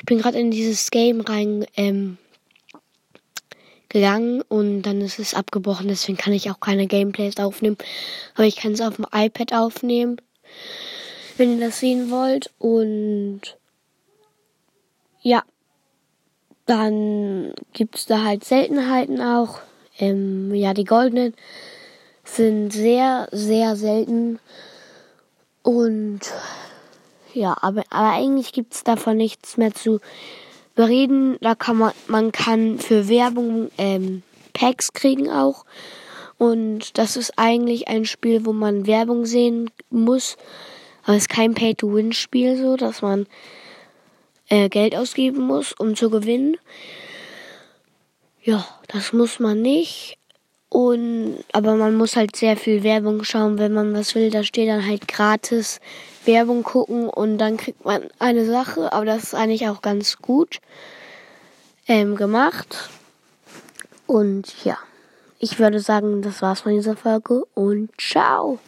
Ich bin gerade in dieses Game rein ähm, gegangen und dann ist es abgebrochen, deswegen kann ich auch keine Gameplays aufnehmen. Aber ich kann es auf dem iPad aufnehmen, wenn ihr das sehen wollt. Und ja, dann gibt's da halt Seltenheiten auch. Ähm, ja, die goldenen sind sehr, sehr selten. Und ja, aber, aber eigentlich gibt's davon nichts mehr zu bereden. Da kann man, man kann für Werbung ähm, Packs kriegen auch. Und das ist eigentlich ein Spiel, wo man Werbung sehen muss. Aber es ist kein Pay-to-Win-Spiel so, dass man äh, Geld ausgeben muss, um zu gewinnen. Ja, das muss man nicht. Und, aber man muss halt sehr viel Werbung schauen, wenn man was will. Da steht dann halt gratis Werbung gucken und dann kriegt man eine Sache. Aber das ist eigentlich auch ganz gut ähm, gemacht. Und ja, ich würde sagen, das war's von dieser Folge und ciao.